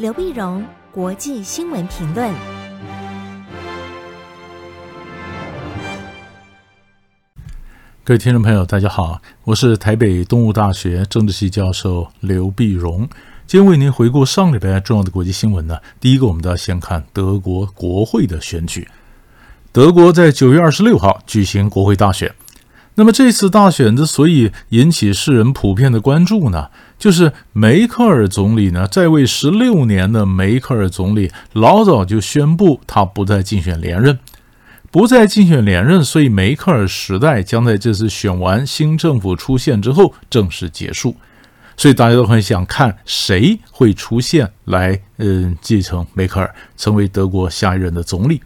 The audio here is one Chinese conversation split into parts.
刘碧荣，国际新闻评论。各位听众朋友，大家好，我是台北东吴大学政治系教授刘碧荣。今天为您回顾上礼拜重要的国际新闻呢。第一个，我们都要先看德国国会的选举。德国在九月二十六号举行国会大选。那么这次大选之所以引起世人普遍的关注呢，就是梅克尔总理呢在位十六年的梅克尔总理老早就宣布他不再竞选连任，不再竞选连任，所以梅克尔时代将在这次选完新政府出现之后正式结束。所以大家都很想看谁会出现来，嗯，继承梅克尔成为德国下一任的总理。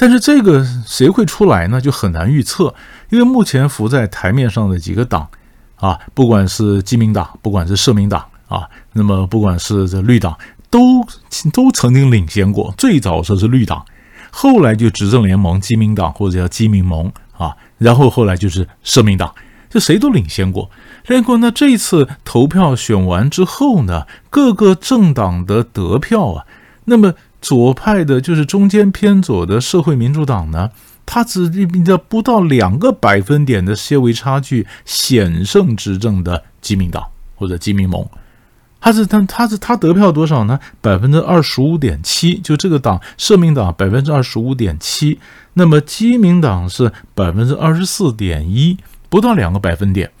但是这个谁会出来呢？就很难预测，因为目前浮在台面上的几个党，啊，不管是基民党，不管是社民党，啊，那么不管是这绿党，都都曾经领先过。最早说是绿党，后来就执政联盟基民党或者叫基民盟，啊，然后后来就是社民党，这谁都领先过。结果呢，这一次投票选完之后呢，各个政党的得票啊，那么。左派的，就是中间偏左的社会民主党呢，他只比较不到两个百分点的些微差距，险胜执政的基民党或者基民盟。他是他他是他得票多少呢？百分之二十五点七，就这个党社民党百分之二十五点七，那么基民党是百分之二十四点一，不到两个百分点，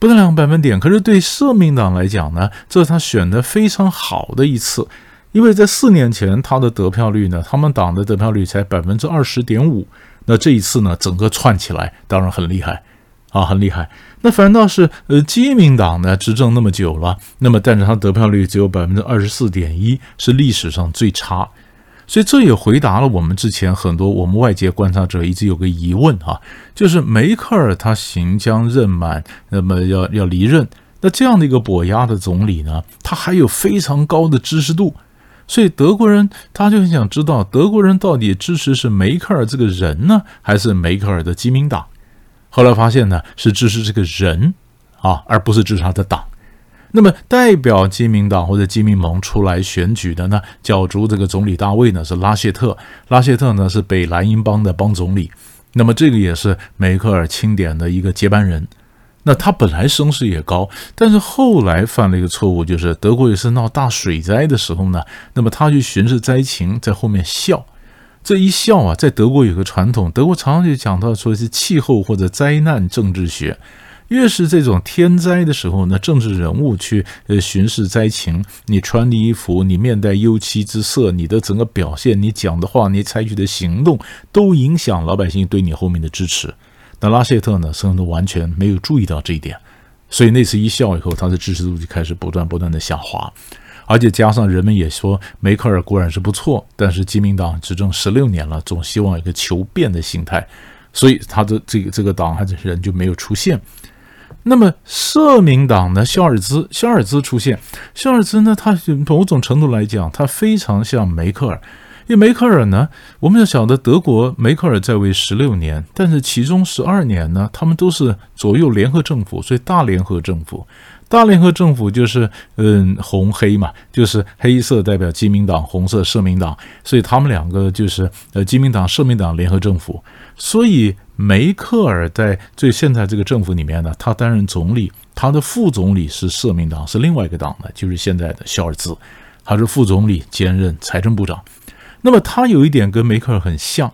不到两个百分点。可是对社民党来讲呢，这是他选的非常好的一次。因为在四年前，他的得票率呢，他们党的得票率才百分之二十点五。那这一次呢，整个串起来，当然很厉害啊，很厉害。那反倒是呃，基民党呢，执政那么久了，那么但是他得票率只有百分之二十四点一，是历史上最差。所以这也回答了我们之前很多我们外界观察者一直有个疑问啊，就是梅克尔他行将任满，那么要要离任，那这样的一个跛鸭的总理呢，他还有非常高的支持度。所以德国人他就很想知道，德国人到底支持是梅克尔这个人呢，还是梅克尔的基民党？后来发现呢，是支持这个人啊，而不是支持他的党。那么代表基民党或者基民盟出来选举的呢，角逐这个总理大位呢，是拉谢特。拉谢特呢是北莱茵邦的邦总理，那么这个也是梅克尔钦点的一个接班人。那他本来声势也高，但是后来犯了一个错误，就是德国也是闹大水灾的时候呢，那么他去巡视灾情，在后面笑，这一笑啊，在德国有个传统，德国常常就讲到说是气候或者灾难政治学，越是这种天灾的时候呢，政治人物去呃巡视灾情，你穿的衣服，你面带忧戚之色，你的整个表现，你讲的话，你采取的行动，都影响老百姓对你后面的支持。那拉谢特呢，甚至都完全没有注意到这一点，所以那次一笑以后，他的支持度就开始不断不断的下滑，而且加上人们也说梅克尔果然是不错，但是基民党执政十六年了，总希望有一个求变的心态，所以他的这个这个党还是人就没有出现。那么社民党呢，肖尔兹，肖尔兹出现，肖尔兹呢，他某种程度来讲，他非常像梅克尔。因为梅克尔呢，我们要晓得德国梅克尔在位十六年，但是其中十二年呢，他们都是左右联合政府，所以大联合政府，大联合政府就是嗯红黑嘛，就是黑色代表基民党，红色社民党，所以他们两个就是呃基民党社民党联合政府。所以梅克尔在最现在这个政府里面呢，他担任总理，他的副总理是社民党，是另外一个党的，就是现在的肖尔兹，他是副总理兼任财政部长。那么他有一点跟梅克尔很像，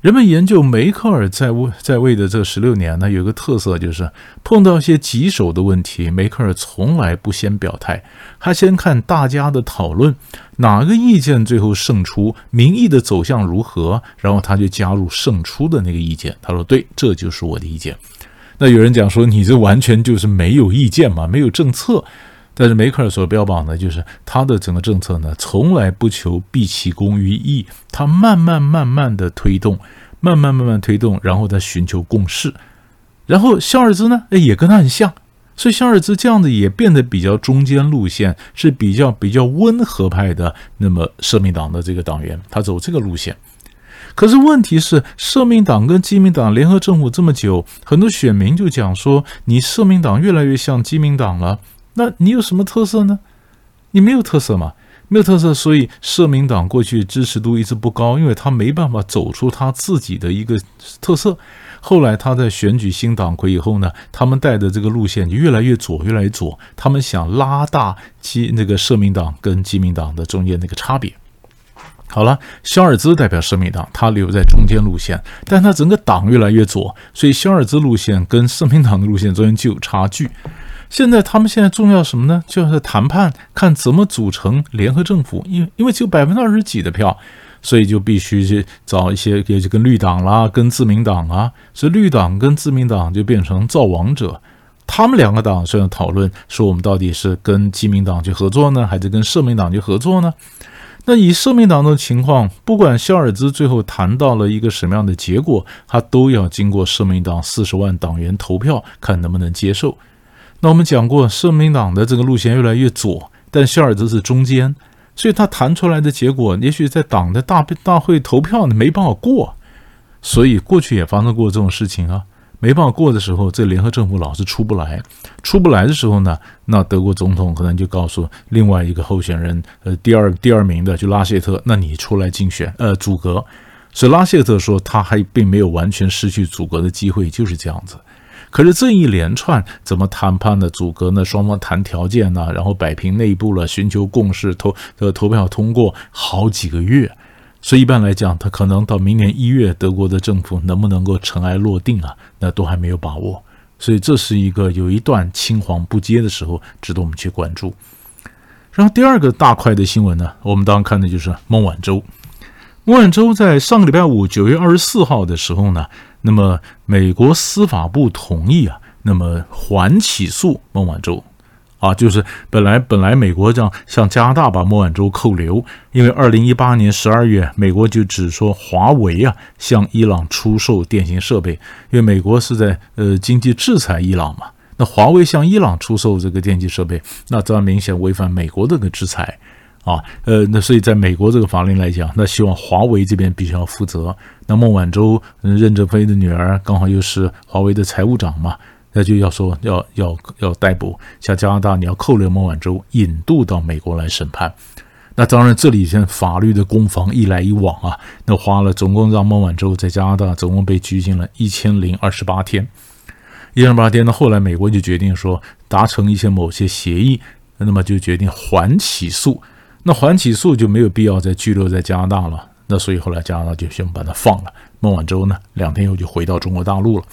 人们研究梅克尔在位在位的这十六年呢，有个特色就是碰到一些棘手的问题，梅克尔从来不先表态，他先看大家的讨论，哪个意见最后胜出，民意的走向如何，然后他就加入胜出的那个意见。他说：“对，这就是我的意见。”那有人讲说：“你这完全就是没有意见嘛，没有政策。”但是梅克尔所标榜的就是他的整个政策呢，从来不求毕其功于一，他慢慢慢慢的推动，慢慢慢慢推动，然后再寻求共识。然后肖尔兹呢，哎，也跟他很像，所以肖尔兹这样子也变得比较中间路线，是比较比较温和派的。那么社民党的这个党员，他走这个路线。可是问题是，社民党跟基民党联合政府这么久，很多选民就讲说，你社民党越来越像基民党了。那你有什么特色呢？你没有特色嘛？没有特色，所以社民党过去支持度一直不高，因为他没办法走出他自己的一个特色。后来他在选举新党魁以后呢，他们带的这个路线就越来越左，越来越左。他们想拉大基那个社民党跟基民党的中间那个差别。好了，肖尔兹代表社民党，他留在中间路线，但他整个党越来越左，所以肖尔兹路线跟社民党的路线中间就有差距。现在他们现在重要什么呢？就是谈判，看怎么组成联合政府。因为因为只有百分之二十几的票，所以就必须去找一些，也就跟绿党啦，跟自民党啊，所以绿党跟自民党就变成造王者。他们两个党虽然讨论说，我们到底是跟基民党去合作呢，还是跟社民党去合作呢？那以社民党的情况，不管肖尔兹最后谈到了一个什么样的结果，他都要经过社民党四十万党员投票，看能不能接受。那我们讲过，社民党的这个路线越来越左，但肖尔兹是中间，所以他谈出来的结果，也许在党的大大会投票呢没办法过。所以过去也发生过这种事情啊，没办法过的时候，这联合政府老是出不来，出不来的时候呢，那德国总统可能就告诉另外一个候选人，呃，第二第二名的就拉谢特，那你出来竞选，呃，组阁。所以拉谢特说，他还并没有完全失去组阁的机会，就是这样子。可是这一连串怎么谈判的阻隔呢？双方谈条件呢，然后摆平内部了，寻求共识，投呃投票通过好几个月。所以一般来讲，他可能到明年一月，德国的政府能不能够尘埃落定啊？那都还没有把握。所以这是一个有一段青黄不接的时候，值得我们去关注。然后第二个大块的新闻呢，我们当然看的就是孟晚舟。孟晚舟在上个礼拜五九月二十四号的时候呢。那么，美国司法部同意啊，那么缓起诉孟晚舟，啊，就是本来本来美国这样向加拿大把孟晚舟扣留，因为二零一八年十二月，美国就只说华为啊向伊朗出售电信设备，因为美国是在呃经济制裁伊朗嘛，那华为向伊朗出售这个电信设备，那这明显违反美国这个制裁。啊，呃，那所以在美国这个法令来讲，那希望华为这边必须要负责。那孟晚舟，任正非的女儿刚好又是华为的财务长嘛，那就要说要要要逮捕，像加拿大你要扣留孟晚舟，引渡到美国来审判。那当然这里现在法律的攻防一来一往啊，那花了总共让孟晚舟在加拿大总共被拘禁了一千零二十八天，一千零八天。那后来美国就决定说达成一些某些协议，那么就决定缓起诉。那缓起诉就没有必要再拘留在加拿大了，那所以后来加拿大就先把他放了。孟晚舟呢，两天后就回到中国大陆了。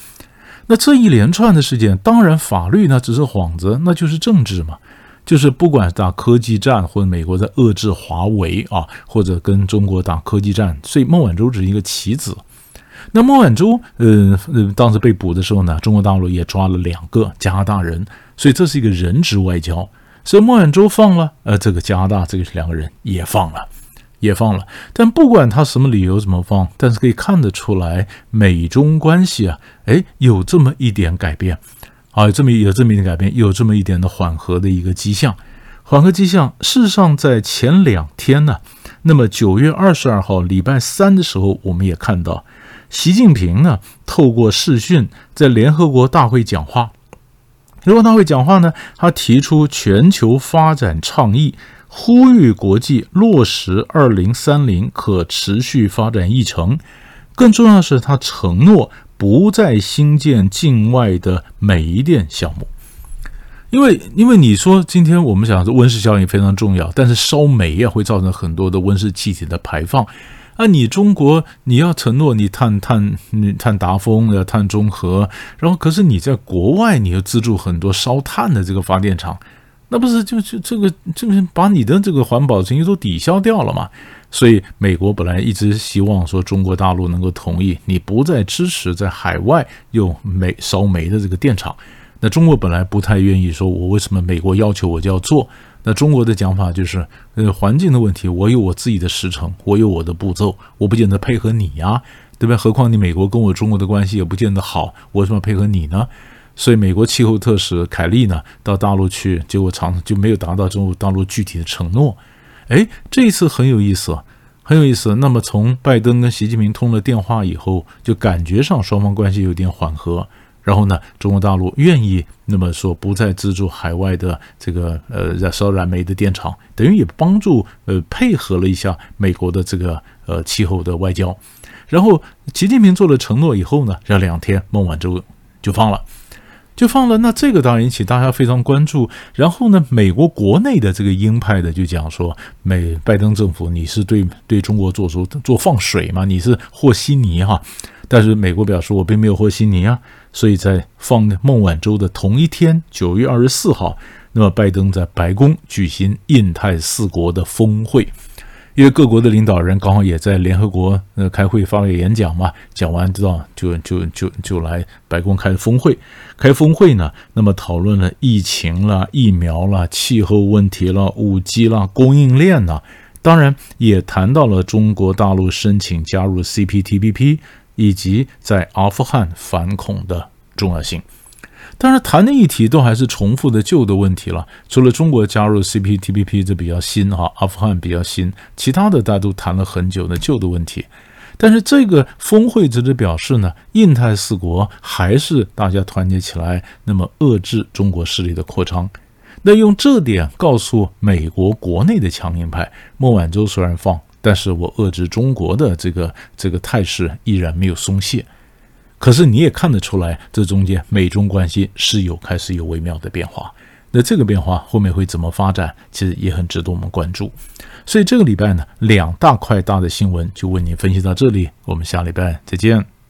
那这一连串的事件，当然法律呢只是幌子，那就是政治嘛，就是不管打科技战或者美国在遏制华为啊，或者跟中国打科技战，所以孟晚舟只是一个棋子。那孟晚舟，呃，当时被捕的时候呢，中国大陆也抓了两个加拿大人，所以这是一个人质外交。所以孟晚舟放了，呃，这个加拿大这个两个人也放了，也放了。但不管他什么理由怎么放，但是可以看得出来，美中关系啊，哎，有这么一点改变，啊，有这么有这么一点改变，有这么一点的缓和的一个迹象。缓和迹象，事实上在前两天呢，那么九月二十二号礼拜三的时候，我们也看到习近平呢透过视讯在联合国大会讲话。如果他会讲话呢，他提出全球发展倡议，呼吁国际落实二零三零可持续发展议程。更重要的是，他承诺不再新建境外的煤电项目。因为，因为你说今天我们讲的温室效应非常重要，但是烧煤啊会造成很多的温室气体的排放。那你中国你要承诺你碳碳你碳达峰要碳中和，然后可是你在国外你又资助很多烧炭的这个发电厂，那不是就就这个这个把你的这个环保成绩都抵消掉了吗？所以美国本来一直希望说中国大陆能够同意你不再支持在海外用煤烧煤的这个电厂，那中国本来不太愿意说，我为什么美国要求我就要做？那中国的讲法就是，呃，环境的问题，我有我自己的时程，我有我的步骤，我不见得配合你呀，对吧？何况你美国跟我中国的关系也不见得好，我为什么配合你呢？所以美国气候特使凯利呢到大陆去，结果常就没有达到中国大陆具体的承诺。哎，这一次很有意思，很有意思。那么从拜登跟习近平通了电话以后，就感觉上双方关系有点缓和。然后呢，中国大陆愿意那么说不再资助海外的这个呃燃烧燃煤的电厂，等于也帮助呃配合了一下美国的这个呃气候的外交。然后习近平做了承诺以后呢，这两天孟晚舟就放了。就放了，那这个当然引起大家非常关注。然后呢，美国国内的这个鹰派的就讲说，美拜登政府你是对对中国做出做放水嘛？你是和稀泥哈。但是美国表示我并没有和稀泥啊。所以在放孟晚舟的同一天，九月二十四号，那么拜登在白宫举行印太四国的峰会。因为各国的领导人刚好也在联合国呃开会发表演讲嘛，讲完之后就就就就来白宫开峰会，开峰会呢，那么讨论了疫情啦、疫苗啦、气候问题啦、五 G 啦、供应链呐，当然也谈到了中国大陆申请加入 CPTPP 以及在阿富汗反恐的重要性。当然谈的议题都还是重复的旧的问题了，除了中国加入 CPTPP 这比较新哈，阿富汗比较新，其他的大家都谈了很久的旧的问题。但是这个峰会只是表示呢，印太四国还是大家团结起来，那么遏制中国势力的扩张。那用这点告诉美国国内的强硬派，孟晚舟虽然放，但是我遏制中国的这个这个态势依然没有松懈。可是你也看得出来，这中间美中关系是有开始有微妙的变化。那这个变化后面会怎么发展，其实也很值得我们关注。所以这个礼拜呢，两大块大的新闻就为您分析到这里，我们下礼拜再见。